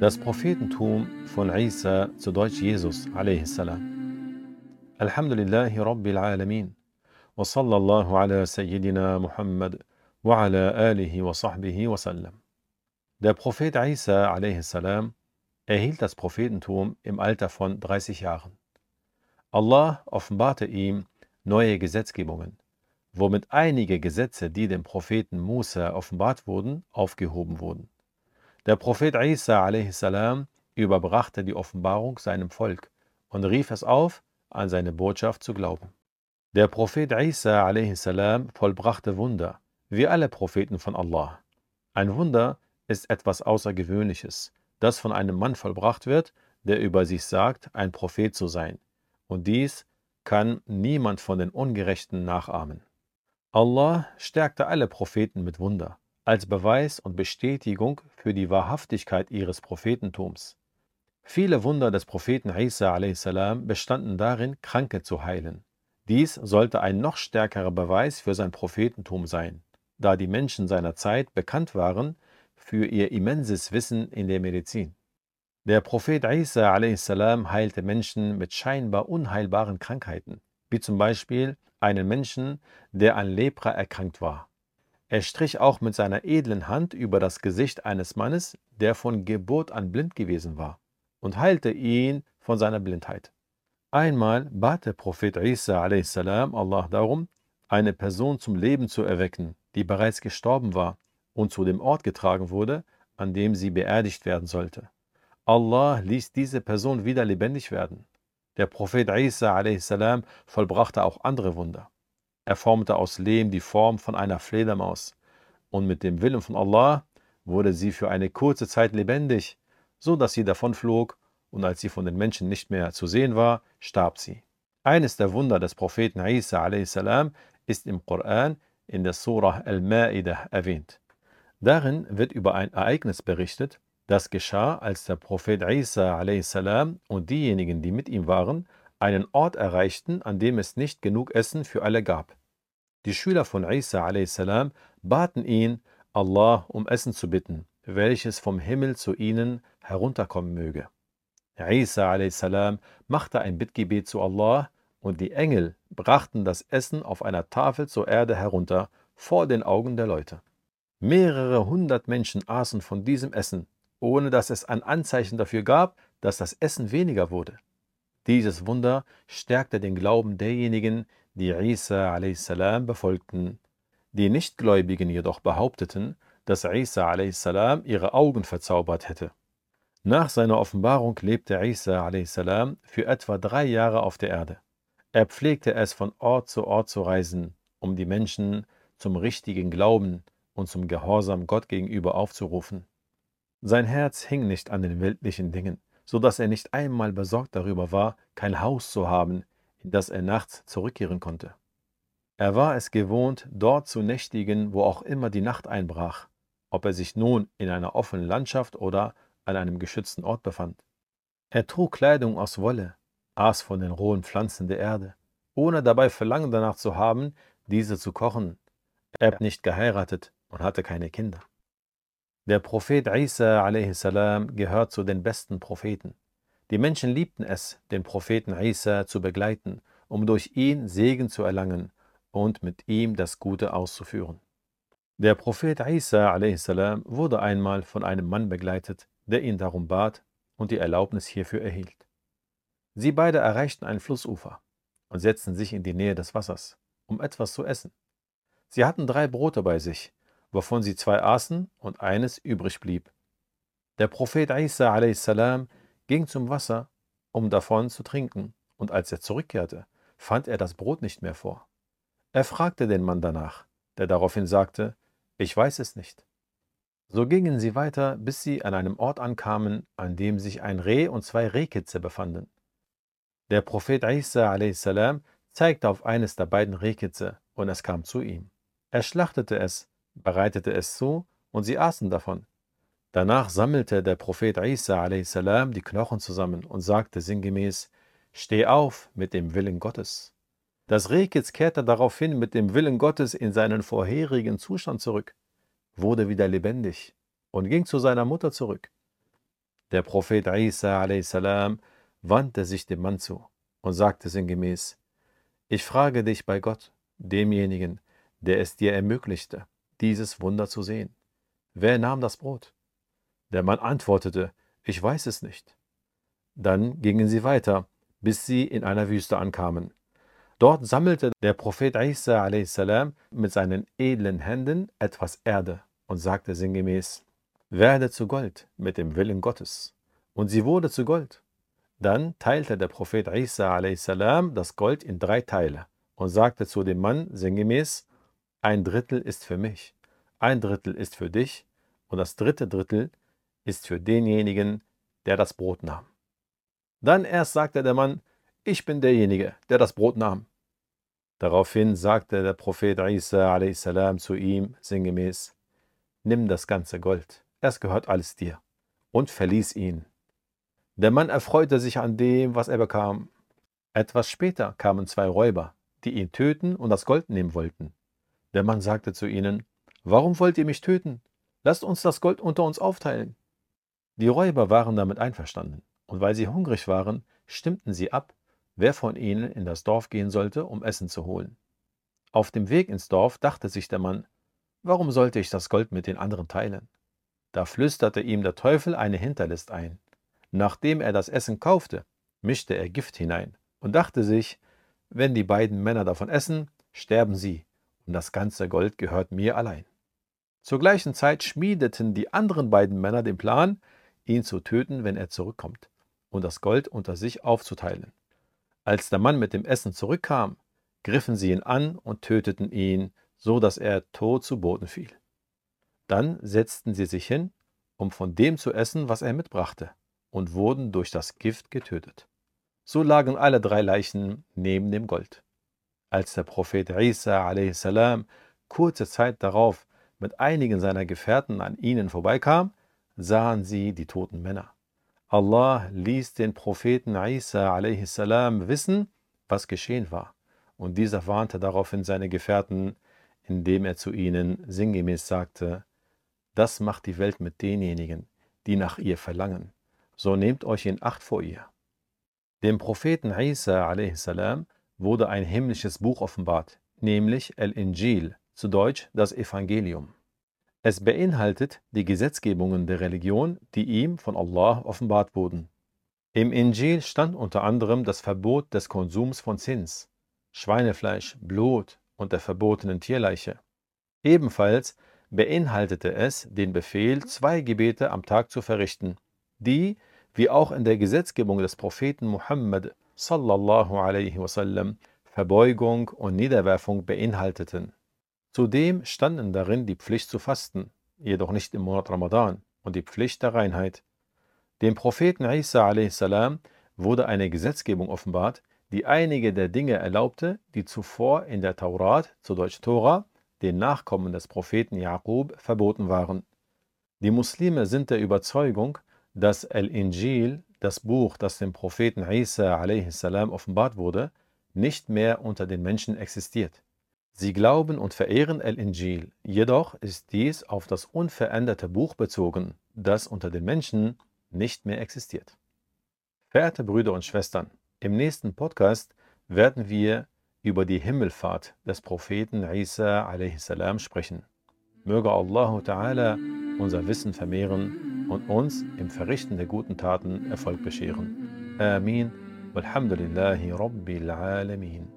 Das Prophetentum von Isa, zu Deutsch Jesus, a.s. Alhamdulillahi Rabbil Alamin. Wa sallallahu ala Sayyidina Muhammad wa ala alihi wa sahbihi wa sallam. Der Prophet Isa a.s. erhielt das Prophetentum im Alter von 30 Jahren. Allah offenbarte ihm neue Gesetzgebungen, womit einige Gesetze, die dem Propheten Musa offenbart wurden, aufgehoben wurden. Der Prophet Isa a.s. überbrachte die Offenbarung seinem Volk und rief es auf, an seine Botschaft zu glauben. Der Prophet Isa a.s. vollbrachte Wunder, wie alle Propheten von Allah. Ein Wunder ist etwas Außergewöhnliches, das von einem Mann vollbracht wird, der über sich sagt, ein Prophet zu sein. Und dies kann niemand von den Ungerechten nachahmen. Allah stärkte alle Propheten mit Wunder als Beweis und Bestätigung für die Wahrhaftigkeit ihres Prophetentums. Viele Wunder des Propheten Isa a.s. bestanden darin, Kranke zu heilen. Dies sollte ein noch stärkerer Beweis für sein Prophetentum sein, da die Menschen seiner Zeit bekannt waren für ihr immenses Wissen in der Medizin. Der Prophet Isa a.s. heilte Menschen mit scheinbar unheilbaren Krankheiten, wie zum Beispiel einen Menschen, der an Lepra erkrankt war. Er strich auch mit seiner edlen Hand über das Gesicht eines Mannes, der von Geburt an blind gewesen war, und heilte ihn von seiner Blindheit. Einmal bat der Prophet Isa a.s. Allah darum, eine Person zum Leben zu erwecken, die bereits gestorben war und zu dem Ort getragen wurde, an dem sie beerdigt werden sollte. Allah ließ diese Person wieder lebendig werden. Der Prophet Isa a.s. vollbrachte auch andere Wunder. Er formte aus Lehm die Form von einer Fledermaus. Und mit dem Willen von Allah wurde sie für eine kurze Zeit lebendig, so dass sie davonflog und als sie von den Menschen nicht mehr zu sehen war, starb sie. Eines der Wunder des Propheten Isa a.s. ist im Koran in der Surah Al-Ma'idah erwähnt. Darin wird über ein Ereignis berichtet, das geschah, als der Prophet Isa a.s. und diejenigen, die mit ihm waren, einen Ort erreichten, an dem es nicht genug Essen für alle gab. Die Schüler von Isa a.s. baten ihn, Allah um Essen zu bitten, welches vom Himmel zu ihnen herunterkommen möge. Isa a.s. machte ein Bittgebet zu Allah und die Engel brachten das Essen auf einer Tafel zur Erde herunter vor den Augen der Leute. Mehrere hundert Menschen aßen von diesem Essen, ohne dass es ein Anzeichen dafür gab, dass das Essen weniger wurde. Dieses Wunder stärkte den Glauben derjenigen, die Isa a.s. befolgten. Die Nichtgläubigen jedoch behaupteten, dass Isa a.s. ihre Augen verzaubert hätte. Nach seiner Offenbarung lebte Isa a.s. für etwa drei Jahre auf der Erde. Er pflegte es, von Ort zu Ort zu reisen, um die Menschen zum richtigen Glauben und zum Gehorsam Gott gegenüber aufzurufen. Sein Herz hing nicht an den weltlichen Dingen, so dass er nicht einmal besorgt darüber war, kein Haus zu haben, in das er nachts zurückkehren konnte. Er war es gewohnt, dort zu nächtigen, wo auch immer die Nacht einbrach, ob er sich nun in einer offenen Landschaft oder an einem geschützten Ort befand. Er trug Kleidung aus Wolle, aß von den rohen Pflanzen der Erde, ohne dabei Verlangen danach zu haben, diese zu kochen. Er hat nicht geheiratet und hatte keine Kinder. Der Prophet Isa a.s. gehört zu den besten Propheten. Die Menschen liebten es, den Propheten Isa zu begleiten, um durch ihn Segen zu erlangen und mit ihm das Gute auszuführen. Der Prophet Isa a.s. wurde einmal von einem Mann begleitet, der ihn darum bat und die Erlaubnis hierfür erhielt. Sie beide erreichten ein Flussufer und setzten sich in die Nähe des Wassers, um etwas zu essen. Sie hatten drei Brote bei sich, wovon sie zwei aßen und eines übrig blieb. Der Prophet Isa a.s ging zum Wasser, um davon zu trinken, und als er zurückkehrte, fand er das Brot nicht mehr vor. Er fragte den Mann danach, der daraufhin sagte, ich weiß es nicht. So gingen sie weiter, bis sie an einem Ort ankamen, an dem sich ein Reh und zwei Rehkitze befanden. Der Prophet Isa a.s. zeigte auf eines der beiden Rehkitze, und es kam zu ihm. Er schlachtete es, bereitete es zu, und sie aßen davon. Danach sammelte der Prophet Isa a.s. die Knochen zusammen und sagte sinngemäß, Steh auf mit dem Willen Gottes. Das Rehkitz kehrte daraufhin mit dem Willen Gottes in seinen vorherigen Zustand zurück, wurde wieder lebendig und ging zu seiner Mutter zurück. Der Prophet Isa a.s. wandte sich dem Mann zu und sagte sinngemäß, ich frage dich bei Gott, demjenigen, der es dir ermöglichte, dieses Wunder zu sehen. Wer nahm das Brot? Der Mann antwortete, ich weiß es nicht. Dann gingen sie weiter, bis sie in einer Wüste ankamen. Dort sammelte der Prophet Isa a.s. mit seinen edlen Händen etwas Erde und sagte sinngemäß, werde zu Gold mit dem Willen Gottes. Und sie wurde zu Gold. Dann teilte der Prophet Isa a.s. das Gold in drei Teile und sagte zu dem Mann sinngemäß, ein Drittel ist für mich, ein Drittel ist für dich und das dritte Drittel ist für denjenigen, der das Brot nahm. Dann erst sagte der Mann, ich bin derjenige, der das Brot nahm. Daraufhin sagte der Prophet Isa a.s. zu ihm sinngemäß, nimm das ganze Gold, es gehört alles dir, und verließ ihn. Der Mann erfreute sich an dem, was er bekam. Etwas später kamen zwei Räuber, die ihn töten und das Gold nehmen wollten. Der Mann sagte zu ihnen, Warum wollt ihr mich töten? Lasst uns das Gold unter uns aufteilen. Die Räuber waren damit einverstanden, und weil sie hungrig waren, stimmten sie ab, wer von ihnen in das Dorf gehen sollte, um Essen zu holen. Auf dem Weg ins Dorf dachte sich der Mann, warum sollte ich das Gold mit den anderen teilen? Da flüsterte ihm der Teufel eine Hinterlist ein. Nachdem er das Essen kaufte, mischte er Gift hinein und dachte sich, wenn die beiden Männer davon essen, sterben sie, und das ganze Gold gehört mir allein. Zur gleichen Zeit schmiedeten die anderen beiden Männer den Plan, ihn zu töten, wenn er zurückkommt, und das Gold unter sich aufzuteilen. Als der Mann mit dem Essen zurückkam, griffen sie ihn an und töteten ihn, so dass er tot zu Boden fiel. Dann setzten sie sich hin, um von dem zu essen, was er mitbrachte, und wurden durch das Gift getötet. So lagen alle drei Leichen neben dem Gold. Als der Prophet Isa a.s. kurze Zeit darauf mit einigen seiner Gefährten an ihnen vorbeikam, sahen sie die toten Männer. Allah ließ den Propheten Isa a.s. wissen, was geschehen war, und dieser warnte daraufhin seine Gefährten, indem er zu ihnen sinngemäß sagte, das macht die Welt mit denjenigen, die nach ihr verlangen, so nehmt euch in Acht vor ihr. Dem Propheten Isa a.s. wurde ein himmlisches Buch offenbart, nämlich El-Injil, zu Deutsch das Evangelium. Es beinhaltet die Gesetzgebungen der Religion, die ihm von Allah offenbart wurden. Im Injil stand unter anderem das Verbot des Konsums von Zins, Schweinefleisch, Blut und der verbotenen Tierleiche. Ebenfalls beinhaltete es den Befehl, zwei Gebete am Tag zu verrichten, die, wie auch in der Gesetzgebung des Propheten Muhammad sallallahu alaihi wasallam, Verbeugung und Niederwerfung beinhalteten. Zudem standen darin die Pflicht zu fasten, jedoch nicht im Monat Ramadan, und die Pflicht der Reinheit. Dem Propheten Isa a.s. wurde eine Gesetzgebung offenbart, die einige der Dinge erlaubte, die zuvor in der Taurat, zu Deutsch Tora, den Nachkommen des Propheten Jakob, verboten waren. Die Muslime sind der Überzeugung, dass El-Injil, das Buch, das dem Propheten Isa a.s. offenbart wurde, nicht mehr unter den Menschen existiert. Sie glauben und verehren El-Injil, jedoch ist dies auf das unveränderte Buch bezogen, das unter den Menschen nicht mehr existiert. Verehrte Brüder und Schwestern, im nächsten Podcast werden wir über die Himmelfahrt des Propheten Isa a.s. sprechen. Möge Allah Ta'ala unser Wissen vermehren und uns im Verrichten der guten Taten Erfolg bescheren. Amin. Walhamdulillahi Rabbil Alamin.